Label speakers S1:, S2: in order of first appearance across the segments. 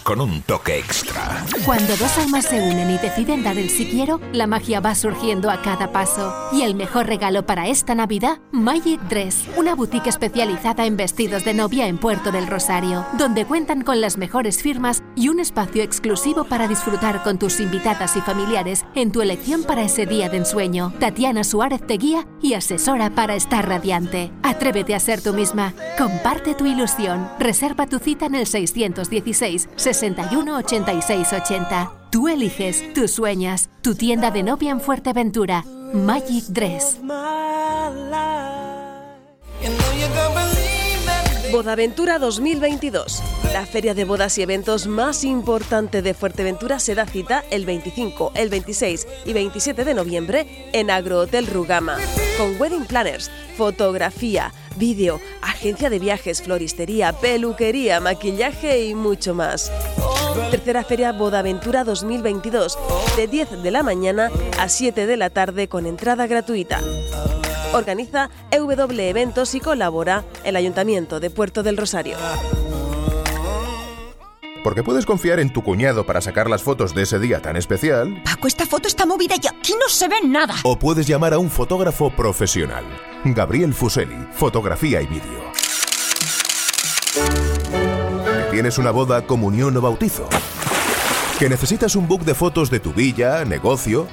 S1: con un toque extra.
S2: Cuando dos almas se unen y deciden dar el si quiero, la magia va surgiendo a cada paso. Y el mejor regalo para esta Navidad, Magic Dress, una boutique especializada en vestidos de novia en Puerto del Rosario, donde cuentan con las mejores firmas y un espacio exclusivo para disfrutar con tus invitadas y familiares en tu elección para ese día de ensueño. Tatiana Suárez te guía y asesora para estar radiante. Atrévete a ser tú misma. Comparte tu ilusión. Reserva tu cita en el 616 61 86 80. Tú eliges, tú sueñas. Tu tienda de novia en Fuerteventura. Magic Dress.
S3: Bodaventura 2022. La feria de bodas y eventos más importante de Fuerteventura se da cita el 25, el 26 y 27 de noviembre en Agrohotel Rugama, con wedding planners, fotografía, vídeo, agencia de viajes, floristería, peluquería, maquillaje y mucho más. Tercera Feria Bodaventura 2022, de 10 de la mañana a 7 de la tarde con entrada gratuita. Organiza EW Eventos y colabora el Ayuntamiento de Puerto del Rosario.
S4: Porque puedes confiar en tu cuñado para sacar las fotos de ese día tan especial.
S5: Paco, esta foto está movida y aquí no se ve nada.
S4: O puedes llamar a un fotógrafo profesional. Gabriel Fuseli, fotografía y vídeo. ¿Que ¿Tienes una boda, comunión o bautizo? ¿Que necesitas un book de fotos de tu villa, negocio?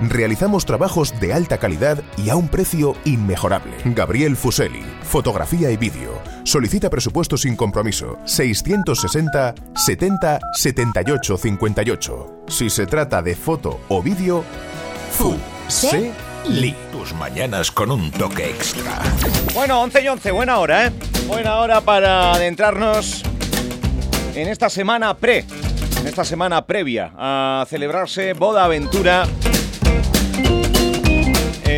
S4: Realizamos trabajos de alta calidad y a un precio inmejorable. Gabriel Fuseli, fotografía y vídeo. Solicita presupuesto sin compromiso. 660 70 78 58. Si se trata de foto o vídeo, Fuseli.
S1: Tus mañanas con un toque extra.
S6: Bueno, 11 y 11, buena hora, ¿eh? Buena hora para adentrarnos en esta semana pre, en esta semana previa a celebrarse Boda Aventura.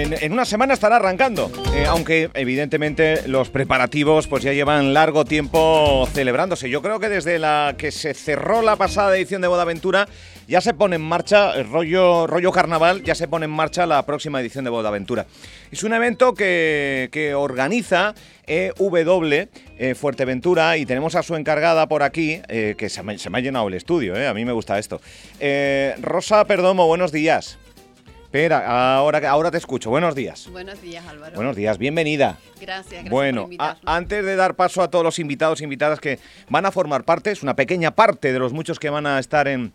S6: En, una semana estará arrancando, eh, aunque evidentemente los preparativos pues ya llevan largo tiempo celebrándose. Yo creo que desde la que se cerró la pasada edición de Boda Aventura ya se pone en marcha, el rollo, rollo carnaval, ya se pone en marcha la próxima edición de Boda Aventura. Es un evento que, que organiza EW eh, Fuerteventura y tenemos a su encargada por aquí, eh, que se me, se me ha llenado el estudio, eh, a mí me gusta esto. Eh, Rosa Perdomo, buenos días. Espera, ahora, ahora te escucho. Buenos días.
S7: Buenos días, Álvaro.
S6: Buenos días, bienvenida.
S7: Gracias, gracias
S6: Bueno,
S7: por
S6: a-
S7: invitarnos.
S6: antes de dar paso a todos los invitados e invitadas que van a formar parte, es una pequeña parte de los muchos que van a estar en,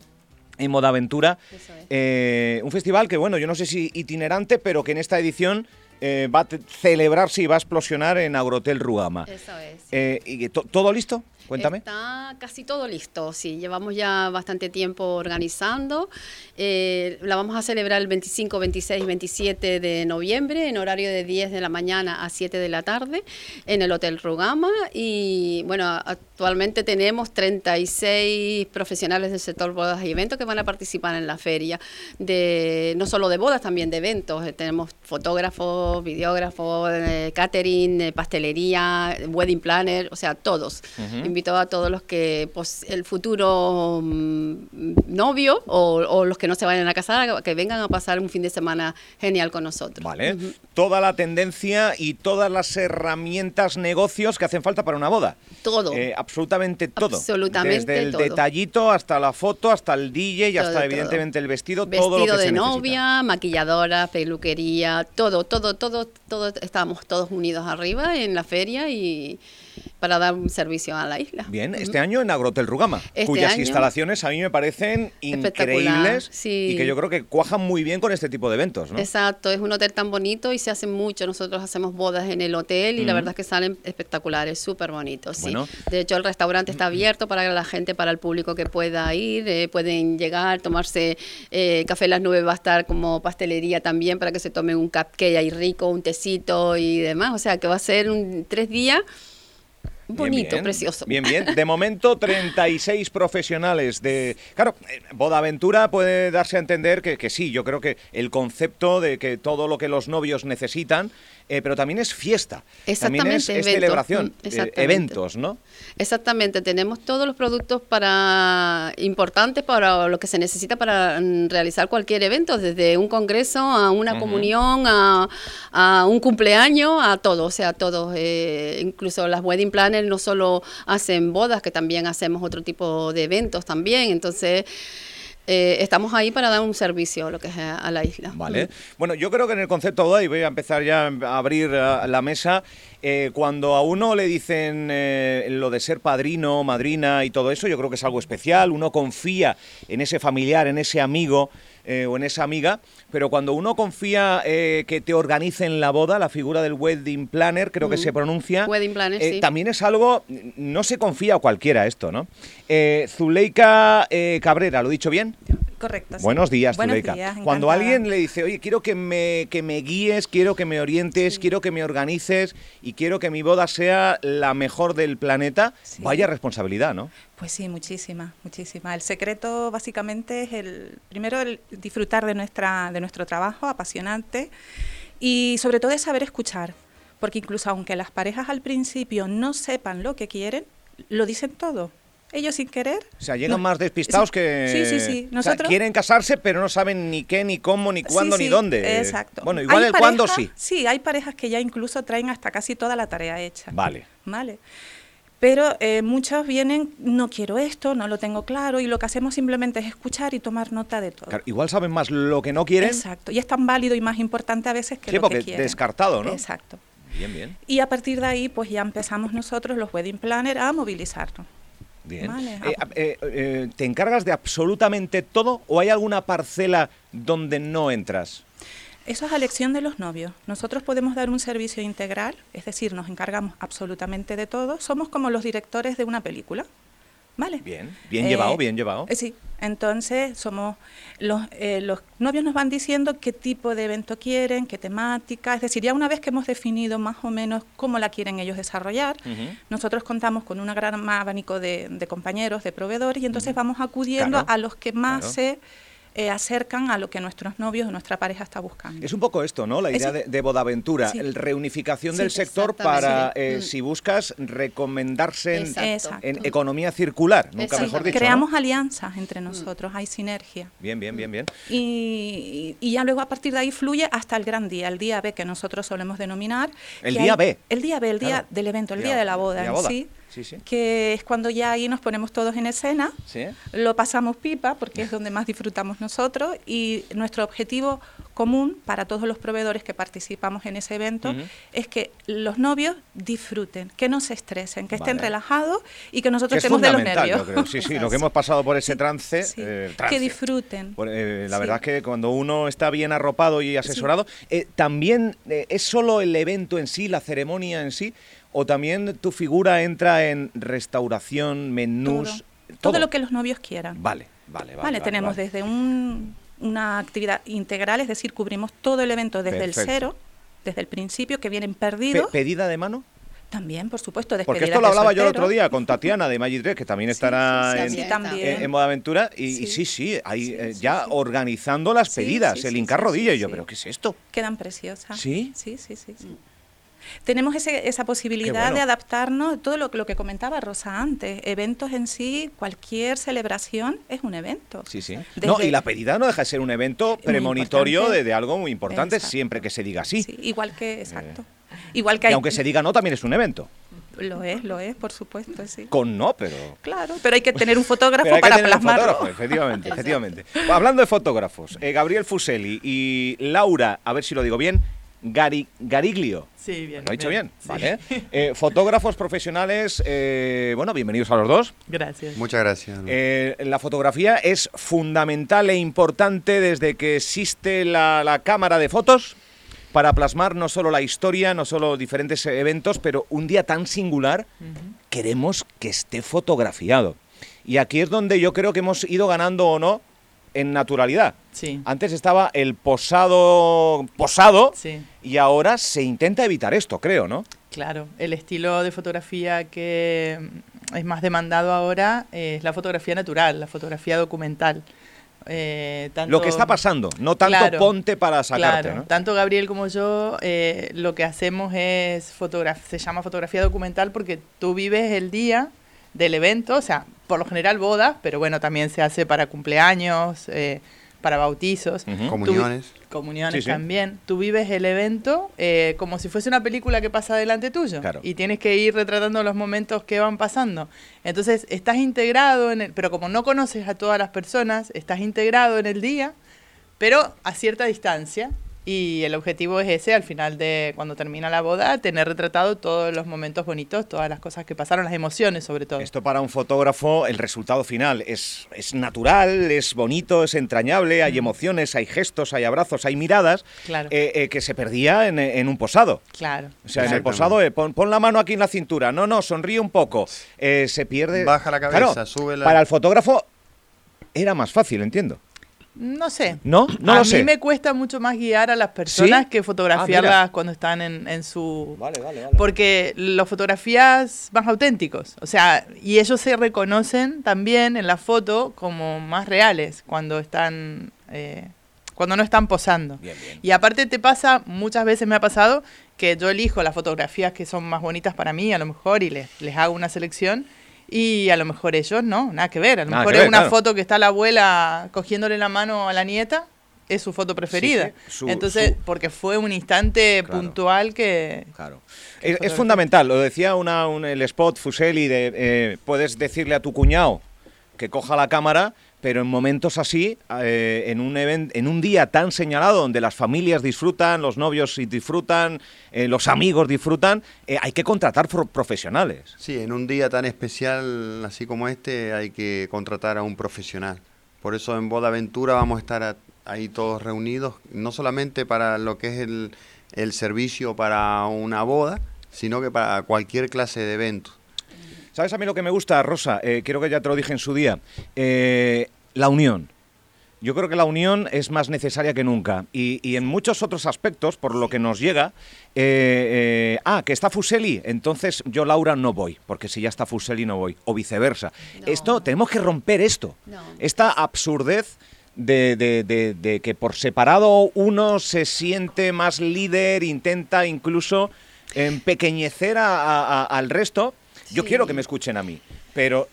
S6: en Moda Aventura,
S7: Eso es.
S6: eh, un festival que, bueno, yo no sé si itinerante, pero que en esta edición eh, va a celebrarse y va a explosionar en Agrotel Ruama.
S7: Eso es.
S6: Eh, y to- ¿Todo listo? Cuéntame.
S7: Está casi todo listo, sí. Llevamos ya bastante tiempo organizando. Eh, la vamos a celebrar el 25, 26 y 27 de noviembre en horario de 10 de la mañana a 7 de la tarde en el Hotel Rugama. Y bueno, actualmente tenemos 36 profesionales del sector bodas y eventos que van a participar en la feria. De, no solo de bodas, también de eventos. Eh, tenemos fotógrafos, videógrafos, eh, catering, eh, pastelería, wedding planner, o sea, todos. Invito a todos los que, pues, el futuro mm, novio o, o los que no se vayan a casar, que vengan a pasar un fin de semana genial con nosotros.
S6: Vale. Toda la tendencia y todas las herramientas, negocios que hacen falta para una boda.
S7: Todo.
S6: Eh, absolutamente todo.
S7: Absolutamente
S6: Desde el
S7: todo.
S6: detallito hasta la foto, hasta el DJ y
S7: Todo,
S6: hasta
S7: todo.
S6: evidentemente el vestido,
S7: Vestido
S6: todo lo que
S7: de
S6: se necesita.
S7: novia, maquilladora, peluquería, todo, todo, todo, todo, estamos todos unidos arriba en la feria y para dar un servicio a la isla.
S6: Bien, este año en Agrotel Rugama,
S7: Este
S6: cuyas
S7: año-
S6: instalaciones a mí me parecen increíbles
S7: sí.
S6: y que yo creo que cuajan muy bien con este tipo de eventos, ¿no?
S7: Exacto, es un hotel tan bonito y se hace mucho. Nosotros hacemos bodas en el hotel y la verdad es que salen espectaculares, súper bonitos. Sí. De hecho, el restaurante está abierto para la gente, para el público que pueda ir. eh, pueden llegar, tomarse eh, café Las Nubes, va a estar como pastelería también para que se tomen un cupcake ahí rico, un tecito y demás. O sea, que va a ser un tres días bonito,
S6: bien.
S7: precioso.
S6: Bien, bien. De momento, 36 profesionales de... Claro, eh, Boda Aventura puede darse a entender que, que sí, yo creo que el concepto de que todo lo que los novios necesitan eh, pero también es fiesta. También es,
S7: Exactamente,
S6: es celebración,
S7: Mm,
S6: eh,
S7: exactamente.
S6: eventos, ¿no?
S7: Exactamente, tenemos todos los productos para importantes para lo que se necesita para mm, realizar cualquier evento, desde un congreso a una comunión, a, a un cumpleaños, a todo, o sea, todo. eh, incluso las wedding planners no solo hacen bodas, que también hacemos otro tipo de eventos también. Entonces, eh, estamos ahí para dar un servicio a lo que es a, a la isla.
S6: Vale. Bueno, yo creo que en el concepto boda, y voy a empezar ya a abrir eh, la mesa, eh, cuando a uno le dicen eh, lo de ser padrino, madrina y todo eso, yo creo que es algo especial, uno confía en ese familiar, en ese amigo o en esa amiga, pero cuando uno confía eh, que te organicen la boda, la figura del wedding planner, creo que
S7: Mm.
S6: se pronuncia,
S7: Wedding planner,
S6: eh,
S7: sí.
S6: también es algo, no se confía a cualquiera esto, ¿no? Eh, Zuleika eh, Cabrera, ¿lo he dicho bien?
S8: Correcto. sí.
S6: Buenos días,
S8: Buenos días,
S6: Cuando alguien le dice, oye, quiero que me, que me guíes, quiero que me orientes, quiero que me organices y quiero que mi boda sea la mejor del planeta,
S8: Sí.
S6: vaya responsabilidad, ¿no?
S8: Pues sí, muchísima, muchísima. El secreto básicamente es el primero el disfrutar de nuestra de nuestro trabajo apasionante y sobre todo es saber escuchar, porque incluso aunque las parejas al principio no sepan lo que quieren, lo dicen todo. Ellos sin querer.
S6: O sea, llegan
S8: no-
S6: más despistados
S8: sí,
S6: que...
S8: Sí, sí, sí.
S6: O sea,
S8: Nosotros
S6: quieren casarse, pero no saben ni qué, ni cómo, ni
S8: Sí,
S6: cuándo, ni dónde.
S8: Exacto.
S6: Bueno, igual el cuándo sí.
S8: Sí, hay parejas que ya incluso traen hasta casi toda la tarea hecha.
S6: Vale.
S8: Vale. Pero eh, muchos vienen, no quiero esto, no lo tengo claro, y lo que hacemos simplemente es escuchar y tomar nota de todo.
S6: Claro, igual saben más lo que no quieren.
S8: Exacto. Y es tan válido y más importante a veces que lo
S6: porque
S8: que quieren.
S6: descartado, ¿no?
S8: Exacto.
S6: Bien, bien.
S8: Y a partir de ahí, pues ya empezamos nosotros, los wedding planner, a movilizarnos.
S6: Bien.
S8: Vale,
S6: Eh, eh, eh, ¿Te encargas de absolutamente todo o hay alguna parcela donde no entras?
S8: Eso es a elección de los novios. Nosotros podemos dar un servicio integral, es decir, nos encargamos absolutamente de todo. Somos como los directores de una película. ¿Vale?
S6: Bien, bien
S8: Eh,
S6: llevado, bien llevado.
S8: eh, sí, entonces somos los, eh, los novios nos van diciendo qué tipo de evento quieren, qué temática, es decir, ya una vez que hemos definido más o menos cómo la quieren ellos desarrollar, nosotros contamos con un gran abanico de, de compañeros, de proveedores, y entonces vamos acudiendo
S6: Claro,
S8: a los que más
S6: claro.
S8: se eh, acercan a lo que nuestros novios o nuestra pareja está buscando.
S6: Es un poco esto, ¿no? La
S8: Es-
S6: idea de, de Bodaventura,
S8: Sí.
S6: el reunificación
S8: Sí,
S6: del sector para,
S7: Sí.
S6: eh,
S7: Mm.
S6: si buscas, recomendarse en, economía circular, nunca
S7: Exacto.
S6: mejor dicho. ¿no?
S8: Creamos alianzas entre nosotros, hay sinergia.
S6: Bien, bien, bien, bien.
S8: Y, y ya luego a partir de ahí fluye hasta el gran día, el día B que nosotros solemos denominar.
S6: El día
S8: hay-
S6: B.
S8: El día B, el día
S6: Claro.
S8: del evento, el
S6: Día-
S8: día de la boda
S6: día
S8: en
S6: boda.
S8: sí.
S6: Sí, sí.
S8: Que es cuando ya ahí nos ponemos todos en escena,
S6: Sí.
S8: lo pasamos pipa porque es donde más disfrutamos nosotros y nuestro objetivo común para todos los proveedores que participamos en ese evento
S6: Ujú.
S8: es que los novios disfruten, que no se estresen, que estén
S6: Vale.
S8: relajados y que
S6: Que
S8: nosotros
S6: es
S8: estemos de los nervios.
S6: yo creo. Sí, sí, lo que hemos pasado por ese trance. Eh,
S8: que
S6: trance.
S8: disfruten.
S6: Bueno, eh, la verdad es que cuando uno está bien arropado y asesorado, eh, también eh, es solo el evento en sí, la ceremonia en sí, o también tu figura entra en restauración, menús,
S8: todo, todo lo que los novios quieran.
S6: Vale, vale, vale.
S8: Vale, tenemos
S6: vale.
S8: desde un- una actividad integral, es decir, cubrimos todo el evento desde
S6: Perfecto.
S8: el cero, desde el principio, que vienen
S6: Pe-
S8: perdidos.
S6: ¿Pedida de mano?
S8: También, por supuesto,
S6: Porque esto lo hablaba yo el otro día con Tatiana de Magic 3, que también estará
S8: sí,
S6: en,
S8: sí,
S6: en. Y y sí,
S8: Sí.
S6: sí, ahí
S8: Sí,
S6: eh,
S8: sí,
S6: ya
S8: sí.
S6: organizando las pedidas,
S8: sí,
S6: el hincar
S8: sí,
S6: rodilla.
S8: sí,
S6: y yo,
S8: sí.
S6: ¿pero qué es esto?
S8: Quedan preciosas.
S6: ¿Sí?
S8: Sí, sí, sí. sí. Tenemos ese- esa posibilidad
S6: bueno.
S8: de adaptarnos, todo lo, lo que comentaba Rosa antes, eventos en sí, cualquier celebración es un evento.
S6: Sí, sí.
S8: Desde-
S6: No, y la pedida no deja de ser un evento premonitorio de, algo muy importante,
S8: Exacto.
S6: siempre que se diga así.
S8: Sí, igual que, exacto. Igual que
S6: Y
S8: hay,
S6: aunque se diga no, también es un evento.
S8: Lo es, lo es, por supuesto, sí.
S6: Con no, pero...
S8: Claro, pero hay que tener un fotógrafo para plasmarlo.
S6: fotógrafo, efectivamente, efectivamente. Hablando de fotógrafos, eh, Gabriel Fuseli y Laura, a ver si lo digo bien, Gari- Gariglio.
S9: Sí, bien.
S6: ¿Lo he dicho bien? Vale. Eh, fotógrafos profesionales, eh, bueno, bienvenidos a los dos.
S9: Gracias.
S10: Muchas gracias.
S6: Eh, la fotografía es fundamental e importante desde que existe la, la cámara de fotos para plasmar no solo la historia, no solo diferentes eventos, pero un día tan singular queremos que esté fotografiado. Y aquí es donde yo creo que hemos ido ganando o no en naturalidad.
S9: Sí.
S6: Antes estaba el posado posado
S9: Sí,
S6: y ahora se intenta evitar esto, creo, ¿no?
S9: claro. El estilo de fotografía que mm, es más demandado ahora es la fotografía natural, la fotografía documental. Eh, tanto-
S6: Lo que está pasando, no tanto
S9: Claro,
S6: ponte para sacarte,
S9: claro.
S6: ¿no?
S9: Tanto Gabriel como yo eh, lo que hacemos es fotografía, se llama fotografía documental porque tú vives el día del evento, o sea, por lo general bodas, pero bueno, también se hace para cumpleaños, eh, para bautizos. Tú vi-
S10: Comuniones.
S9: comuniones
S6: Sí, sí.
S9: también. Tú vives el evento eh, como si fuese una película que pasa delante tuyo.
S6: Claro.
S9: Y tienes que ir retratando los momentos que van pasando. Entonces, estás integrado en el, pero como no conoces a todas las personas, estás integrado en el día, pero a cierta distancia. Y el objetivo es ese, al final de cuando termina la boda, tener retratado todos los momentos bonitos, todas las cosas que pasaron, las emociones sobre todo.
S6: Esto para un fotógrafo, el resultado final es, es natural, es bonito, es entrañable, hay emociones, hay gestos, hay abrazos, hay miradas,
S9: Claro.
S6: eh, eh, que se perdía en, en un posado.
S9: Claro.
S6: O sea, en el posado, eh, pon, pon la mano aquí en la cintura. No, no, sonríe un poco. Eh, se pierde.
S10: Baja la cabeza,
S6: Claro,
S10: sube la-
S6: Para el fotógrafo era más fácil, entiendo.
S9: No sé.
S6: ¿No? No
S9: a
S6: lo
S9: mí
S6: sé.
S9: me cuesta mucho más guiar a las personas
S6: ¿Sí?
S9: que
S6: Ah,
S9: fotografiarlas
S6: mira.
S9: cuando están en, en su...
S6: Vale, vale, vale.
S9: Porque los fotografías más auténticos, o sea, y ellos se reconocen también en la foto como más reales cuando están... eh, cuando no están posando.
S6: Bien, bien.
S9: Y aparte te pasa, muchas veces me ha pasado, que yo elijo las fotografías que son más bonitas para mí, a lo mejor, y les, les hago una selección, y a lo mejor ellos no, nada que ver. A lo
S6: Nada
S9: mejor
S6: que
S9: es
S6: ver,
S9: una
S6: claro.
S9: foto que está la abuela cogiéndole la mano a la nieta, es su foto preferida.
S6: sí, su-
S9: Entonces,
S6: su-
S9: porque fue un instante
S6: Claro.
S9: puntual que...
S6: Claro. Es, es
S9: fotografía.
S6: fundamental, lo decía una, un- el spot Fuseli de eh, puedes decirle a tu cuñado que coja la cámara, pero en momentos así, eh, en, un even- en un día tan señalado donde las familias disfrutan, los novios disfrutan, eh, los amigos disfrutan, eh, hay que contratar pro- profesionales.
S10: Sí, en un día tan especial así como este hay que contratar a un profesional. Por eso en Boda Aventura vamos a estar ahí todos reunidos, no solamente para lo que es el, el servicio para una boda, sino que para cualquier clase de evento.
S6: ¿Sabes a mí lo que me gusta, Rosa? Eh, creo que ya te lo dije en su día. Eh, la unión. Yo creo que la unión es más necesaria que nunca. Y, y en muchos otros aspectos, por lo que nos llega, eh, eh, ah, que está Fuseli, entonces yo, Laura, no voy, porque si ya está Fuseli no voy, o viceversa.
S7: No.
S6: Esto, tenemos que romper esto.
S7: No.
S6: Esta absurdez de, de- de- de que por separado uno se siente más líder, intenta incluso empequeñecer a- a- a- al resto. Yo quiero que me escuchen a mí, pero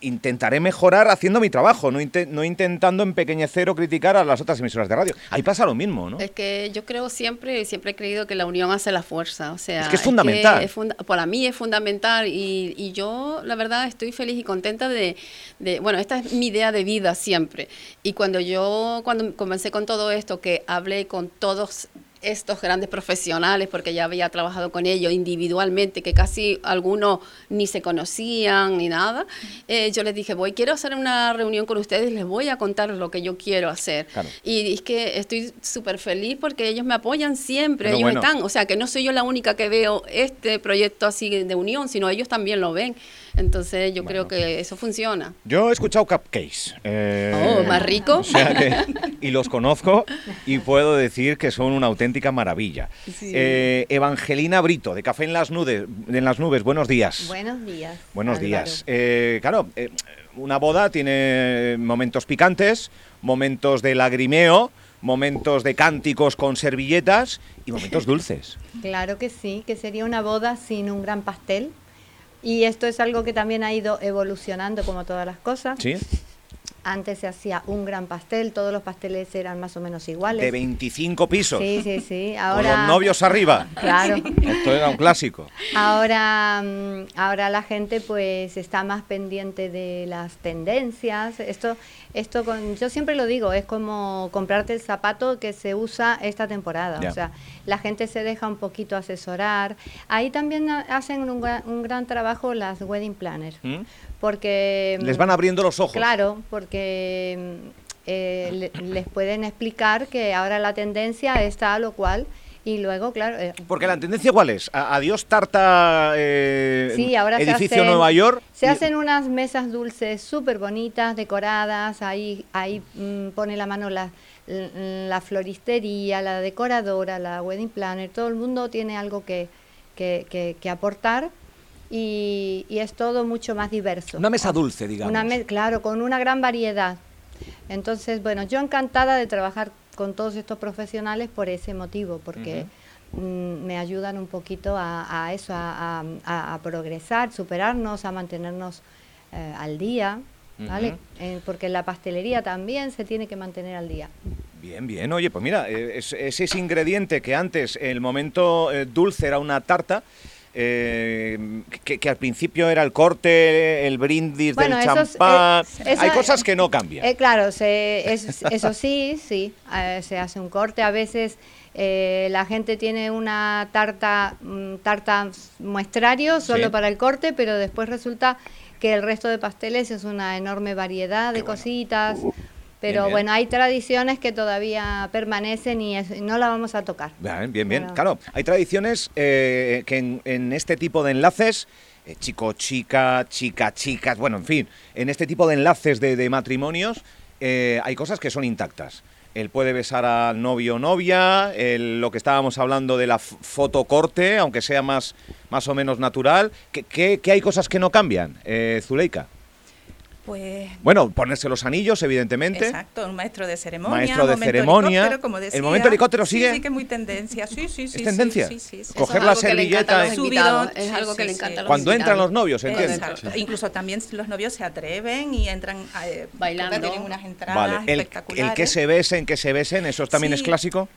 S6: intentaré mejorar haciendo mi trabajo, no, inte- no intentando empequeñecer o criticar a las otras emisoras de radio. Ahí pasa lo mismo, ¿no?
S7: Es que yo creo siempre, siempre he creído que la unión hace la fuerza. O sea,
S6: Es que es fundamental.
S7: es funda- para mí es fundamental y, y yo, la verdad, estoy feliz y contenta de, de- bueno, esta es mi idea de vida siempre. Y cuando yo, cuando comencé con todo esto, que hablé con todos estos grandes profesionales, porque ya había trabajado con ellos individualmente, que casi algunos ni se conocían ni nada, eh, yo les dije, voy, quiero hacer una reunión con ustedes, les voy a contar lo que yo quiero hacer.
S6: Claro.
S7: Y es que estoy súper feliz porque ellos me apoyan siempre,
S6: Pero
S7: ellos
S6: bueno.
S7: están, o sea, que no soy yo la única que veo este proyecto así de unión, sino ellos también lo ven. Entonces yo creo que eso funciona.
S6: Yo he escuchado cupcakes. eh,
S7: Oh, más rico.
S6: o sea que- y los conozco y puedo decir que son una auténtica maravilla. Eh, Evangelina Brito, de Café en las Nubes, en las nubes buenos días.
S11: Buenos días.
S6: Buenos
S11: Álvaro.
S6: días. Eh, claro, eh, una boda tiene momentos picantes, momentos de lagrimeo, momentos de cánticos con servilletas y momentos dulces.
S11: Claro que sí, que sería una boda sin un gran pastel. Y esto es algo que también ha ido evolucionando como todas las cosas.
S6: ¿Sí?
S11: Antes se hacía un gran pastel, todos los pasteles eran más o menos iguales.
S6: De 25 pisos.
S11: Sí, sí, sí.
S6: Con
S11: Ahora,
S6: los novios arriba.
S11: Claro.
S6: Esto era un clásico.
S11: Ahora, mm, ahora la gente pues está más pendiente de las tendencias. Esto, esto con, yo siempre lo digo, es como comprarte el zapato que se usa esta temporada. O sea, la gente se deja un poquito asesorar. Ahí también ha- hacen un, un gran trabajo las wedding planners,
S6: ¿Mm?
S11: porque
S6: Les van abriendo los ojos.
S11: Claro, porque mm, eh, le- les pueden explicar que ahora la tendencia es tal o cual y luego, claro, eh,
S6: Porque la tendencia cuál es? A- Adiós Tarta eh,
S11: Sí, ahora se
S6: edificio
S11: hacen-
S6: Nueva York.
S11: Se
S6: y-
S11: hacen unas mesas dulces súper bonitas, decoradas, ahí, ahí mm, pone la mano la, l- la floristería, la decoradora, la wedding planner, todo el mundo tiene algo que, que, que- que aportar y, y es todo mucho más diverso.
S6: Una mesa dulce, digamos.
S11: Una me- claro, con una gran variedad. Entonces, bueno, yo encantada de trabajar con todos estos profesionales por ese motivo, porque mm, me ayudan un poquito a, a eso, a, a- a progresar, superarnos, a mantenernos eh, al día, ¿vale?
S6: Ujú.
S11: Eh, porque la pastelería también se tiene que mantener al día.
S6: Bien, bien. Oye, pues mira, eh, es, es ese ingrediente que antes, el momento eh, dulce era una tarta, eh, que, que al principio era el corte, el brindis
S11: Bueno,
S6: del champán.
S11: eh,
S6: Hay cosas que no cambian.
S11: Eh, claro, se- es- eso sí, sí, eh, se hace un corte. A veces eh, la gente tiene una tarta, mm, tarta muestrario solo
S12: Sí.
S11: para el corte, pero después resulta que el resto de pasteles es una enorme variedad de cositas. Pero
S6: bien.
S11: bueno, hay tradiciones que todavía permanecen y, es- y no la vamos a tocar.
S6: Bien, bien, bien. Claro, hay tradiciones eh, que en, en este tipo de enlaces, eh, chico, chica, chica, chicas, bueno, en fin, en este tipo de enlaces de, de matrimonios eh, hay cosas que son intactas. Él puede besar al novio o novia, el- lo que estábamos hablando de la fotocorte, aunque sea más, más o menos natural. ¿Qué, qué- qué hay cosas que no cambian, eh, Zuleika?
S8: Pues
S6: Bueno, ponerse los anillos, evidentemente.
S8: Exacto, un maestro de ceremonia.
S6: Maestro de ceremonia.
S8: como
S6: ¿El
S8: decía.
S6: momento helicóptero
S8: Sí,
S6: sigue?
S8: Sí, que es muy tendencia. Sí, sí, sí.
S6: ¿Es tendencia?
S8: Sí, sí, sí.
S6: Coger la servilleta.
S7: es
S8: sí,
S7: algo que
S8: sí,
S7: le
S8: sí.
S7: encanta a los
S6: Cuando entran los novios, entiendo.
S8: Exacto. Incluso también los novios se atreven y entran eh,
S7: Bailando.
S8: Tienen unas entradas
S6: Vale, el,
S8: espectaculares.
S6: el que se besen, que se besen, ¿eso también es
S8: Sí.
S6: clásico?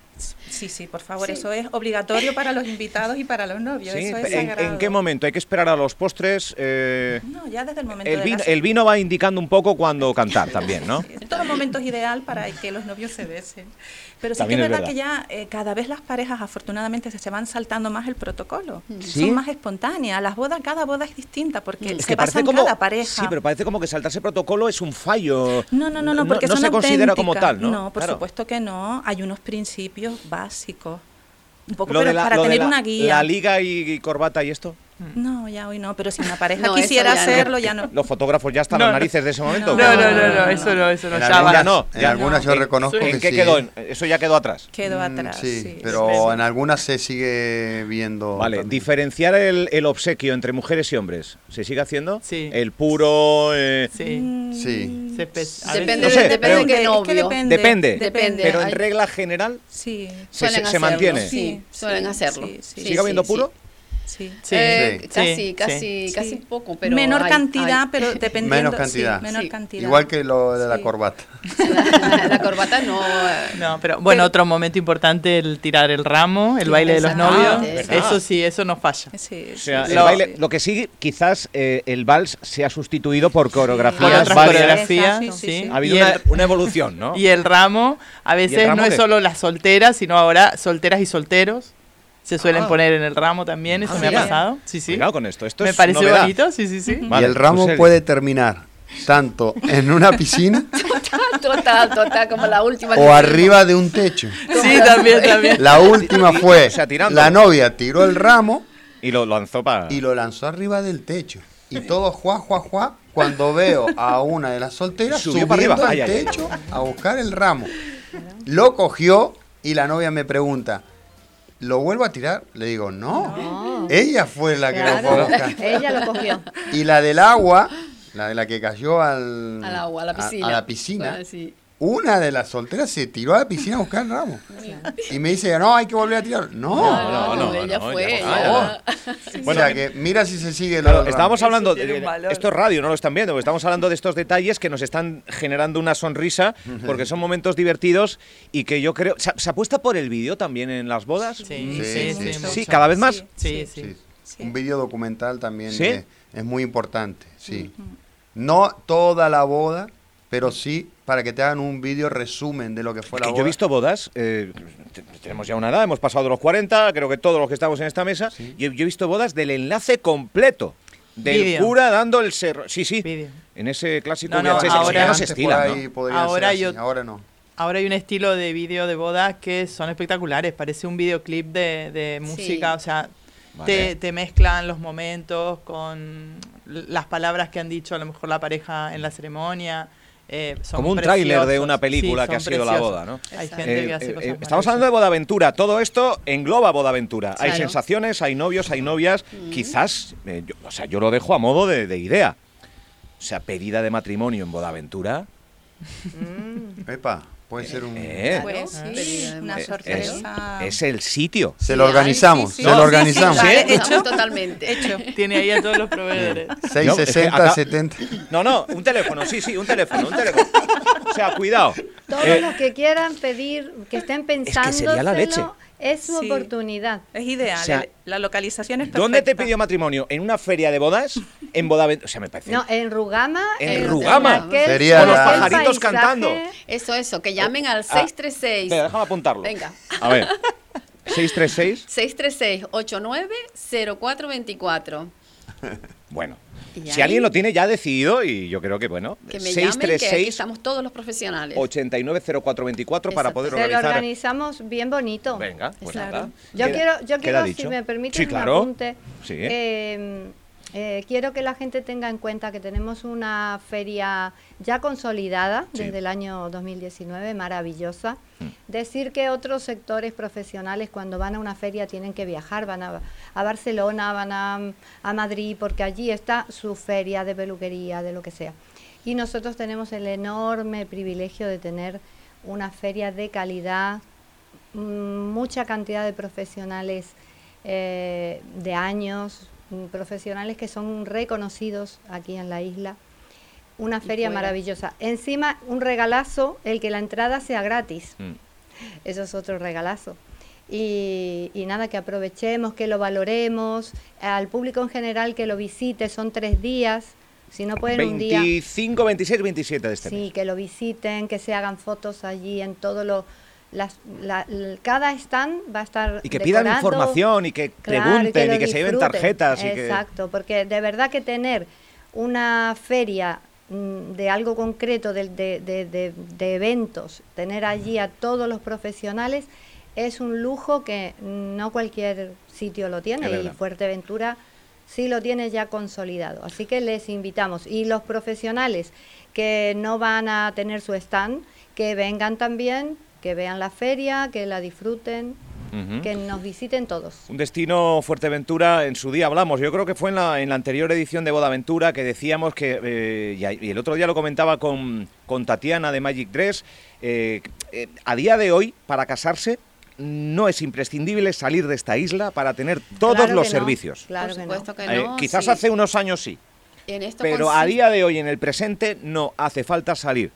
S8: Sí, sí, por favor, eso es obligatorio para los invitados y para los novios.
S6: Sí,
S8: eso es
S6: ¿En, en qué momento? ¿Hay que esperar a los postres? Eh,
S8: No, ya desde el momento
S6: el,
S8: de
S6: vino,
S8: la-
S6: el vino va indicando un poco cuándo cantar también, ¿no?
S8: En todo momento es ideal para que los novios se besen. Pero sí
S6: También
S8: que
S6: es
S8: verdad,
S6: verdad.
S8: que ya eh, cada vez las parejas afortunadamente se, se van saltando más el protocolo.
S6: ¿Sí?
S8: Son más espontáneas. Las bodas, cada boda es distinta porque
S6: Es
S8: se basa en
S6: como,
S8: cada pareja.
S6: sí, pero parece como que saltarse protocolo es un fallo.
S8: No, no, no, no, porque
S6: no
S8: son
S6: se considera como tal, ¿no?
S8: por
S6: Claro.
S8: supuesto que no. Hay unos principios básicos. Un poco,
S6: Lo
S8: pero
S6: de la,
S8: para
S6: lo de
S8: tener
S6: la-
S8: una guía.
S6: La liga y, y corbata y esto.
S8: No, ya hoy no, pero si una pareja
S7: No,
S8: quisiera
S7: ya no.
S8: hacerlo, ya no.
S6: Los fotógrafos ya están
S9: No,
S6: a
S9: no.
S6: narices de ese momento.
S9: No, no, no, no, eso no, eso no.
S10: En
S9: Ya
S6: no,
S10: en algunas
S6: no.
S10: yo reconozco
S6: ¿En
S10: que
S6: qué
S10: sí.
S6: quedó? Eso ya quedó atrás.
S8: Quedó
S10: Mm,
S8: atrás.
S10: sí,
S8: sí,
S10: pero en algunas se sigue viendo.
S6: Vale,
S10: también.
S6: diferenciar el, el obsequio entre mujeres y hombres, ¿se sigue haciendo?
S9: Sí.
S6: El puro... eh,
S9: Sí.
S10: Sí.
S9: Se pe- a
S7: Depende,
S6: No sé,
S7: depende
S6: pero-
S7: de qué
S8: Es que
S7: novio.
S8: depende.
S6: Depende,
S7: Depende.
S6: pero en regla general
S8: Sí.
S6: se, se- mantiene.
S7: Sí, suelen hacerlo.
S8: sí, sí.
S7: Sí,
S6: ¿Sigue habiendo
S7: sí,
S6: puro?
S8: Sí.
S9: Sí.
S7: Eh,
S10: Sí.
S7: Casi,
S9: Sí,
S7: casi,
S8: sí.
S7: casi poco, pero
S8: menor
S7: hay-
S8: cantidad,
S7: hay.
S8: pero dependiendo.
S10: Menos
S8: sí,
S10: cantidad.
S8: menor
S7: Sí.
S8: cantidad.
S10: Igual que lo de la corbata.
S7: la, la corbata no. eh,
S9: No, pero bueno, otro momento importante, el tirar el ramo, el
S8: Sí,
S9: baile de los novios.
S7: ¿verdad?
S9: Eso sí, eso no falla.
S8: Sí,
S6: O sea,
S8: sí.
S6: el
S9: Lo-
S6: baile- lo que sí, quizás eh, el vals se ha sustituido por
S9: Por
S6: coreografías varias.
S9: coreografías,
S8: Sí,
S9: sí.
S8: sí, sí.
S6: Ha habido una,
S9: el-
S6: una evolución, ¿no?
S9: Y el ramo, a veces
S6: ramo
S9: no es solo las solteras, sino ahora solteras y solteros. Se suelen
S6: Ah.
S9: poner en el ramo también, eso
S6: Ah,
S9: me ha pasado. Sí, sí.
S6: Cuidado con esto. Esto
S9: me
S6: es
S9: pareció
S6: novedad.
S9: bonito, sí, sí, sí.
S6: Vale,
S10: y el ramo
S6: pues,
S10: puede terminar tanto en una piscina
S7: Total, total, como la última.
S10: o arriba de un techo.
S9: Sí, también, también.
S10: La última fue,
S6: O sea, tirando.
S10: la novia tiró el ramo
S6: Y lo lanzó para...
S10: y lo lanzó arriba del techo. Y todo juá, juá, juá, cuando veo a una de las solteras
S6: Subió
S10: subiendo
S6: para
S10: al
S6: arriba.
S10: Techo a buscar el ramo. Lo cogió y la novia me pregunta, ¿lo vuelvo a tirar? Le digo, no. Ella fue la que lo buscar.
S11: ella lo cogió.
S10: Y la del agua, la de la que cayó al,
S7: Al agua, a la piscina.
S10: a la piscina,
S7: Ah, sí.
S10: Una de las solteras se tiró a la piscina a buscar el ramo. Y me dice, no, hay que volver a tirar. No.
S6: No, no, no,
S7: fue.
S6: ya,
S10: o sea que mira si se sigue lo
S6: Claro,
S10: ramo.
S6: estábamos
S9: Eso
S6: hablando, de- esto es radio, no lo están viendo, estamos hablando de estos detalles que nos están generando una sonrisa, porque son momentos divertidos y que yo creo... ¿Se, se apuesta por el vídeo también en las bodas?
S9: Sí,
S10: Sí,
S9: sí,
S10: sí,
S9: sí.
S10: sí.
S9: mucho.
S6: Sí, cada vez más.
S9: Sí, sí.
S10: Sí. Un vídeo documental también
S6: ¿Sí?
S10: eh, es muy importante, sí. No toda la boda, pero sí para que te hagan un vídeo resumen de lo que fue la
S6: Que
S10: boda.
S6: yo he visto bodas, eh, te- tenemos ya una edad, hemos pasado de los 40, creo que todos los que estamos en esta mesa, y yo, yo he visto bodas del enlace completo. Del
S9: Vídeo.
S6: cura dando el cerro. Sí, sí.
S9: Vídeo.
S6: En ese clásico
S9: No, no,
S6: VHS,
S9: ahora-
S6: no se estila, ¿no?
S9: Ahora yo-
S10: ahora no.
S9: Ahora hay un estilo de vídeo de boda que son espectaculares, parece un videoclip de, de música, o sea,
S6: Vale.
S9: te, te mezclan los momentos con las palabras que han dicho a lo mejor la pareja en la ceremonia. Eh, son
S6: Como un tráiler de una película
S9: Sí,
S6: que ha sido la boda, ¿no?
S9: Hay gente
S6: Eh,
S9: que hace
S6: eh,
S9: cosas
S6: eh, estamos hablando de bodaventura. Todo esto engloba bodaventura. Hay
S7: Claro.
S6: sensaciones, hay novios, hay novias. Quizás, eh, yo, o sea, yo lo dejo a modo de, de idea. O sea, pedida de matrimonio en bodaventura.
S10: Epa, puede ser un...
S6: Eh.
S8: Pues sí, una
S6: Es-
S8: sorpresa.
S6: Es, el sitio.
S10: Se lo organizamos,
S8: sí, sí.
S10: se lo
S8: No, sí,
S10: organizamos.
S7: Vale,
S8: ¿Hecho?
S7: totalmente.
S8: Hecho.
S9: Tiene ahí a todos los proveedores.
S6: No, es que
S10: 660,
S6: acá-
S10: 70.
S6: No, no, un teléfono, sí, sí, un teléfono, un teléfono. O sea, cuidado.
S11: Todos
S6: Eh,
S11: los que quieran pedir, que estén pensando,
S6: sería la leche.
S11: Es su
S8: Sí.
S11: oportunidad.
S8: Es ideal.
S6: O sea,
S8: el- la localización es perfecta.
S6: ¿Dónde te pidió matrimonio? ¿En una feria de bodas? ¿En Bodaventura? O sea, me parece.
S11: No, en Rugama.
S6: En Rugama.
S11: con aquel
S6: pajaritos
S11: paisaje,
S6: cantando.
S7: Eso, eso, que llamen al
S6: Ah,
S7: 636.
S6: Espera, déjame apuntarlo.
S7: Venga.
S6: A ver. 636.
S7: 636-890424.
S6: Bueno. Si alguien lo tiene ya decidido, y yo creo que, bueno,
S7: Que me llamen, que aquí
S6: 636
S7: estamos todos los profesionales.
S6: 890424 para poder
S11: Se lo
S6: organizar.
S11: organizamos bien bonito.
S6: Venga, pues
S7: Claro.
S6: nada.
S11: Yo
S6: Queda-
S11: quiero, yo quiero
S6: dicho.
S11: si me permites
S6: Sí,
S11: un
S6: claro.
S11: apunte.
S6: Sí.
S11: Eh, eh, quiero que la gente tenga en cuenta que tenemos una feria ya consolidada
S6: Sí.
S11: desde el año 2019, maravillosa.
S6: Mm.
S11: Decir que otros sectores profesionales cuando van a una feria tienen que viajar, van a, a Barcelona, van a, a Madrid, porque allí está su feria de peluquería, de lo que sea. Y nosotros tenemos el enorme privilegio de tener una feria de calidad, mm, mucha cantidad de profesionales eh, de años, profesionales que son reconocidos aquí en la isla. Una feria
S7: fuera.
S11: maravillosa. Encima, un regalazo, el que la entrada sea gratis.
S6: Mm.
S11: Eso es otro regalazo. Y, y nada, que aprovechemos, que lo valoremos, al público en general que lo visite, son tres días, si no pueden un día...
S6: 25, 26, 27 de este
S11: Sí,
S6: mes.
S11: que lo visiten, que se hagan fotos allí en todo lo... Las, la- cada stand va a estar
S6: Y que pidan información y que
S11: Claro,
S6: pregunten y que se lleven tarjetas. Y que...
S11: Exacto, porque de verdad que tener una feria mm, de algo concreto, de, de- de- de- de eventos, tener allí a todos los profesionales, es un lujo que no cualquier sitio lo tiene y. Fuerteventura sí lo tiene ya consolidado. Así que les invitamos. Y los profesionales que no van a tener su stand, que vengan también, que vean la feria, que la disfruten, que nos visiten todos.
S6: Un destino Fuerteventura, en su día hablamos, yo creo que fue en la, en la anterior edición de Bodaventura que decíamos que, eh, y, a- y el otro día lo comentaba con, con Tatiana de Magic Dress, eh, eh, a día de hoy, para casarse, no es imprescindible salir de esta isla para tener todos
S11: Claro
S6: los
S11: que no,
S6: servicios.
S11: Claro
S7: Por
S11: que
S7: supuesto
S11: no.
S7: que
S6: Eh,
S7: no.
S6: quizás
S7: sí.
S6: hace unos años sí,
S7: En esto
S6: pero a día de hoy, en el presente, no hace falta salir.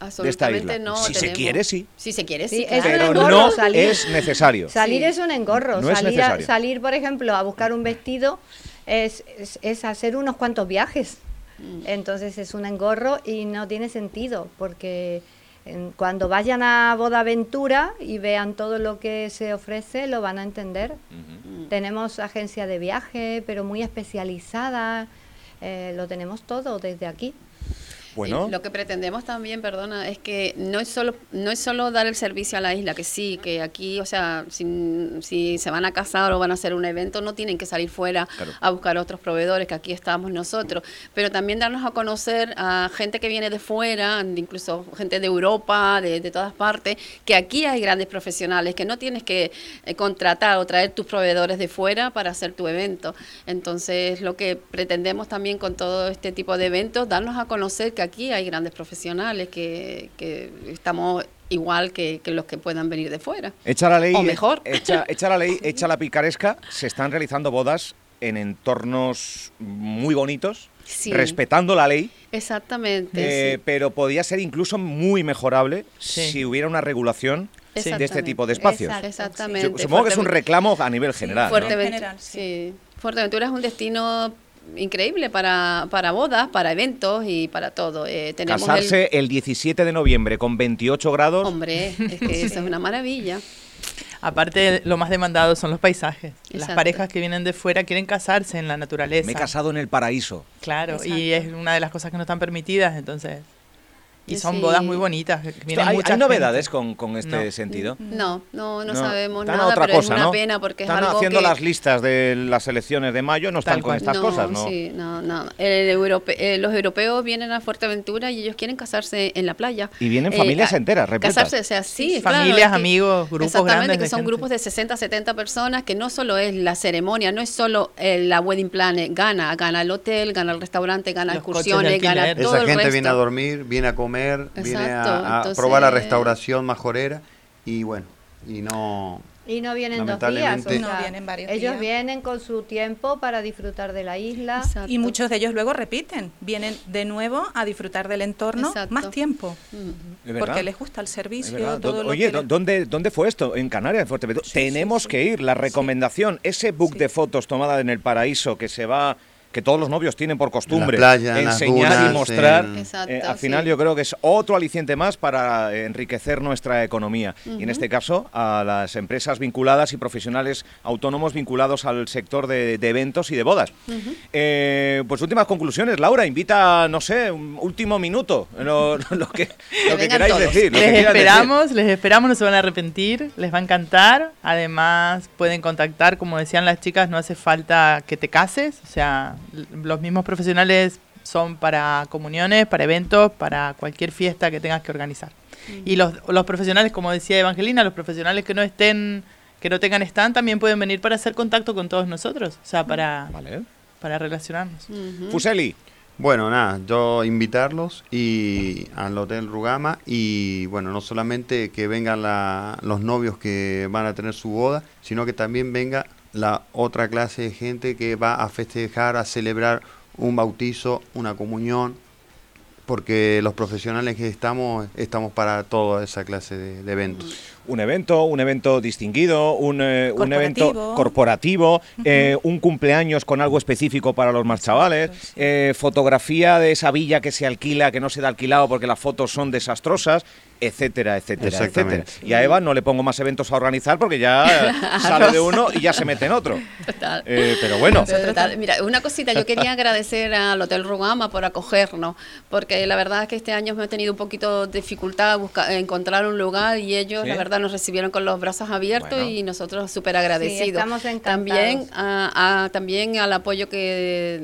S6: De esta
S7: absolutamente
S6: isla.
S7: no.
S6: Si se quiere, sí.
S7: Si se quiere,
S11: Sí,
S7: claro.
S6: Pero
S11: engorro
S6: no
S11: salir.
S6: es necesario.
S11: Salir
S7: Sí.
S11: es un engorro.
S6: No es
S11: salir, a- salir, por ejemplo, a buscar un vestido es, es, es hacer unos cuantos viajes.
S7: Mm.
S11: Entonces es un engorro y no tiene sentido porque en- cuando vayan a Bodaventura y vean todo lo que se ofrece, lo van a entender. Tenemos agencia de viaje, pero muy especializada. eh, lo tenemos todo desde aquí.
S6: Bueno,
S7: lo que pretendemos también, perdona, es que no es solo no es solo dar el servicio a la isla, que sí, que aquí, o sea, si, si se van a casar o van a hacer un evento, no tienen que salir fuera
S6: Claro.
S7: a buscar otros proveedores, que aquí estamos nosotros, pero también darnos a conocer a gente que viene de fuera, incluso gente de Europa, de, de todas partes, que aquí hay grandes profesionales, que no tienes que eh, contratar o traer tus proveedores de fuera para hacer tu evento. Entonces, lo que pretendemos también con todo este tipo de eventos, darnos a conocer que aquí hay grandes profesionales, que, que estamos igual que, que los que puedan venir de fuera.
S6: Echa la ley,
S7: O mejor.
S6: Echa, echa la ley, echa la picaresca. Se están realizando bodas en entornos muy bonitos,
S7: Sí.
S6: respetando la ley,
S7: Exactamente.
S6: eh, pero podía ser incluso muy mejorable
S9: Sí.
S6: si hubiera una regulación
S7: sí.
S6: de este tipo de espacios.
S11: Exacto.
S7: Exactamente.
S6: Supongo que es un reclamo a nivel general. ¿no?
S8: En
S7: Fuerteventura,
S8: general, sí.
S7: sí. Fuerteventura es un destino increíble para, para bodas, para eventos y para todo. Eh, tenemos el-
S6: Casarse el... 17 de noviembre con 28 grados.
S7: Hombre, es que eso es una maravilla.
S9: Aparte, lo más demandado son los paisajes. Las parejas que vienen de fuera quieren casarse en la naturaleza.
S6: Me he casado en el paraíso.
S9: Claro, y es una de las cosas que no están permitidas, entonces. Y son
S7: sí.
S9: bodas muy bonitas. vienen
S6: ¿Hay, hay novedades con, con este
S9: No.
S6: sentido?
S7: No, no, no,
S6: No,
S7: sabemos
S6: están a
S7: nada,
S6: otra
S7: pero
S6: cosa,
S7: es una
S6: ¿no?
S7: pena porque
S6: Están
S7: es algo
S6: haciendo
S7: que...
S6: las listas de las elecciones de mayo, no están
S9: Tal
S6: con
S9: cual.
S6: estas
S7: no,
S6: cosas, ¿no?
S7: Sí, no, no. El europe- eh, los europeos vienen a Fuerteventura y ellos quieren casarse en la playa.
S6: Y vienen
S7: Eh,
S6: familias
S7: a-
S6: enteras, repletas.
S7: Casarse, o sea, sí, claro,
S9: Familias,
S7: que-
S9: amigos, grupos
S7: Exactamente,
S9: grandes
S7: que son
S9: gente.
S7: grupos de 60, 70 personas, que no solo es la ceremonia, no es solo eh, la wedding planner, gana, gana el hotel, gana el restaurante, gana
S9: Los
S7: excursiones, gana todo
S10: Esa
S7: el
S10: gente
S7: resto.
S10: viene a dormir, viene a comer. Comer, viene a, a
S7: entonces-
S10: probar la restauración majorera y bueno, y no...
S11: Y no vienen dos días, o
S10: Lamentablemente-
S11: sea,
S8: No, vienen varios
S11: ellos
S8: días.
S11: vienen con su tiempo para disfrutar de la isla.
S7: Exacto.
S8: Y muchos de ellos luego repiten, vienen de nuevo a disfrutar del entorno
S7: Exacto.
S8: más tiempo, porque les gusta el servicio,
S6: verdad.
S8: todo
S6: ¿Dó-
S8: lo
S6: Oye,
S8: que
S6: ¿dó-
S8: les-
S6: ¿dónde, ¿dónde fue esto? En Canarias, en Fuerteventura.
S8: Sí,
S6: Tenemos
S8: sí.
S6: que ir. La recomendación, ese book
S8: Sí.
S6: de fotos tomada en el paraíso que se va que todos los novios tienen por costumbre
S10: En en
S6: enseñar y mostrar.
S10: en-
S7: Exacto,
S6: eh, al
S7: sí.
S6: final yo creo que es otro aliciente más para enriquecer nuestra economía. Y en este caso a las empresas vinculadas y profesionales autónomos vinculados al sector de, de eventos y de bodas. Eh, pues últimas conclusiones. Laura, invita, no sé, un último minuto, lo, lo que, lo que
S7: vengan
S6: queráis
S7: todos.
S6: decir. lo que
S9: Les
S6: decir.
S9: esperamos, les esperamos, no se van a arrepentir, les va a encantar. Además, pueden contactar, como decían las chicas, no hace falta que te cases, o sea, los mismos profesionales son para comuniones, para eventos, para cualquier fiesta que tengas que organizar. Y los, los profesionales, como decía Evangelina, los profesionales que no estén, que no tengan stand, también pueden venir para hacer contacto con todos nosotros, o sea, para,
S6: Vale.
S9: para relacionarnos.
S6: Fuseli.
S10: Bueno, nada, yo invitarlos y al Hotel Rugama y bueno, no solamente que vengan la- los novios que van a tener su boda, sino que también venga la otra clase de gente que va a festejar, a celebrar un bautizo, una comunión, porque los profesionales que estamos, estamos para toda esa clase de, de eventos.
S6: Un evento, un evento distinguido, un, eh, un evento
S8: Corporativo.
S6: eh, un cumpleaños con algo específico para los más chavales, eh, fotografía de esa villa que se alquila, que no se da alquilado porque las fotos son desastrosas, etcétera, etcétera, etcétera.
S10: Exactamente.
S6: Y a Eva no le pongo más eventos a organizar porque ya sale de uno y ya se mete en otro.
S7: Total.
S6: Eh, pero bueno,
S7: Pero total, Mira, una cosita, yo quería agradecer al Hotel Rugama por acogernos, porque la verdad es que este año hemos tenido un poquito de dificultad buscar, encontrar un lugar y ellos,
S6: Sí.
S7: la verdad, nos recibieron con los brazos abiertos
S6: Bueno.
S7: y nosotros súper agradecidos.
S11: estamos encantados.
S7: También, a- a- también al apoyo que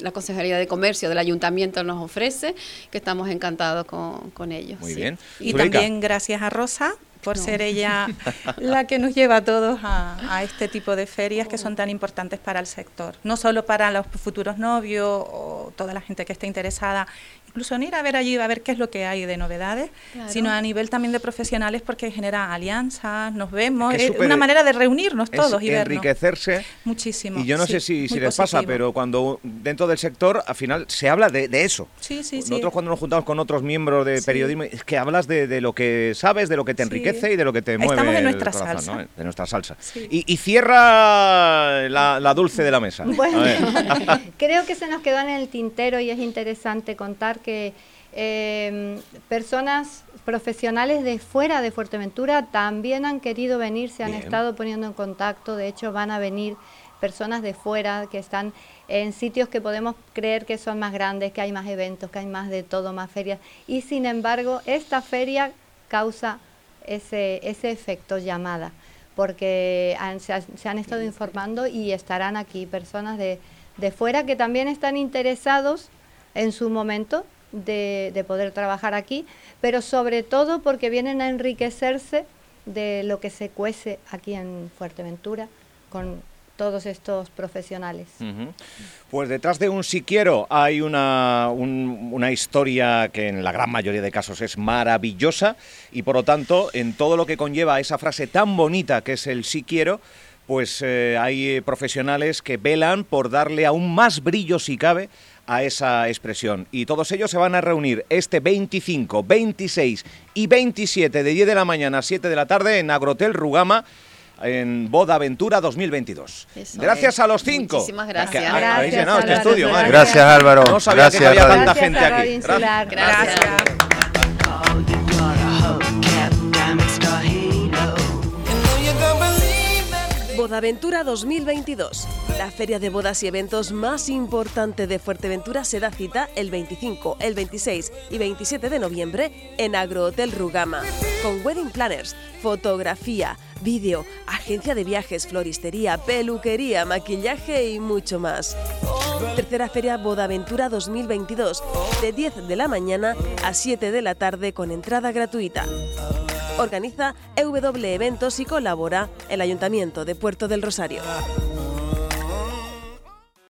S7: mm, la Consejería de Comercio del Ayuntamiento nos ofrece, que estamos encantados con, con ellos.
S6: muy
S7: sí.
S6: bien.
S8: Y
S6: Zuleika.
S8: también gracias a Rosa por
S7: No.
S8: ser ella la que nos lleva a todos a, a este tipo de ferias que son tan importantes para el sector. No solo para los futuros novios o toda la gente que esté interesada, incluso en ir a ver allí, a ver qué es lo que hay de novedades,
S7: Claro.
S8: sino a nivel también de profesionales porque genera alianzas, nos vemos,
S6: Es que
S8: es
S6: súper-
S8: una manera de reunirnos
S6: Es
S8: todos y vernos.
S6: enriquecerse
S8: Muchísimo.
S6: Y yo no
S8: sí,
S6: sé si, les pasa, pero cuando dentro del sector al final se habla de, de eso.
S8: Sí, sí, sí.
S6: Nosotros cuando nos juntamos con otros miembros de
S8: Sí.
S6: periodismo, es que hablas de, de lo que sabes, de lo que te
S8: Sí.
S6: enriquece y de lo que te mueve
S8: Estamos en nuestra
S6: corazón,
S8: salsa.
S6: ¿no? De nuestra salsa.
S8: Sí.
S6: Y, y cierra la, la dulce de la mesa.
S11: Bueno, creo que se nos quedó en el tintero y es interesante contar que eh, personas profesionales de fuera de Fuerteventura también han querido venir, se han
S6: Bien.
S11: estado poniendo en contacto, de hecho van a venir personas de fuera que están en sitios que podemos creer que son más grandes, que hay más eventos, que hay más de todo, más ferias. Y sin embargo, esta feria causa ese, ese efecto llamada, porque han- se, se han estado informando y estarán aquí personas de, de fuera que también están interesados en su momento de, de poder trabajar aquí, pero sobre todo porque vienen a enriquecerse de lo que se cuece aquí en Fuerteventura con todos estos profesionales.
S6: Pues detrás de un si quiero hay una, un- una historia que en la gran mayoría de casos es maravillosa y por lo tanto en todo lo que conlleva esa frase tan bonita que es el si quiero, pues eh, hay profesionales que velan por darle aún más brillo si cabe a esa expresión. Y todos ellos se van a reunir este 25, 26 y 27 de 10 de la mañana a 7 de la tarde en Agrotel Rugama en Boda Aventura 2022.
S7: Eso
S6: Gracias
S7: es.
S6: a los cinco.
S7: Muchísimas
S6: Que
S7: gracias.
S6: ha- habéis
S11: Gracias,
S6: llenado este
S11: Álvaro,
S6: estudio, madre.
S10: Gracias Álvaro.
S6: No sabía
S10: Gracias,
S6: que había tanta
S11: Gracias
S6: gente aquí.
S11: Insular.
S7: Gracias.
S3: Bodaventura 2022. La feria de bodas y eventos más importante de Fuerteventura se da cita el 25, el 26 y 27 de noviembre en Agrohotel Rugama, con wedding planners, fotografía, vídeo, agencia de viajes, floristería, peluquería, maquillaje y mucho más. Tercera Feria Bodaventura 2022, de 10 de la mañana a 7 de la tarde con entrada gratuita. Organiza EW Eventos y colabora el Ayuntamiento de Puerto del Rosario.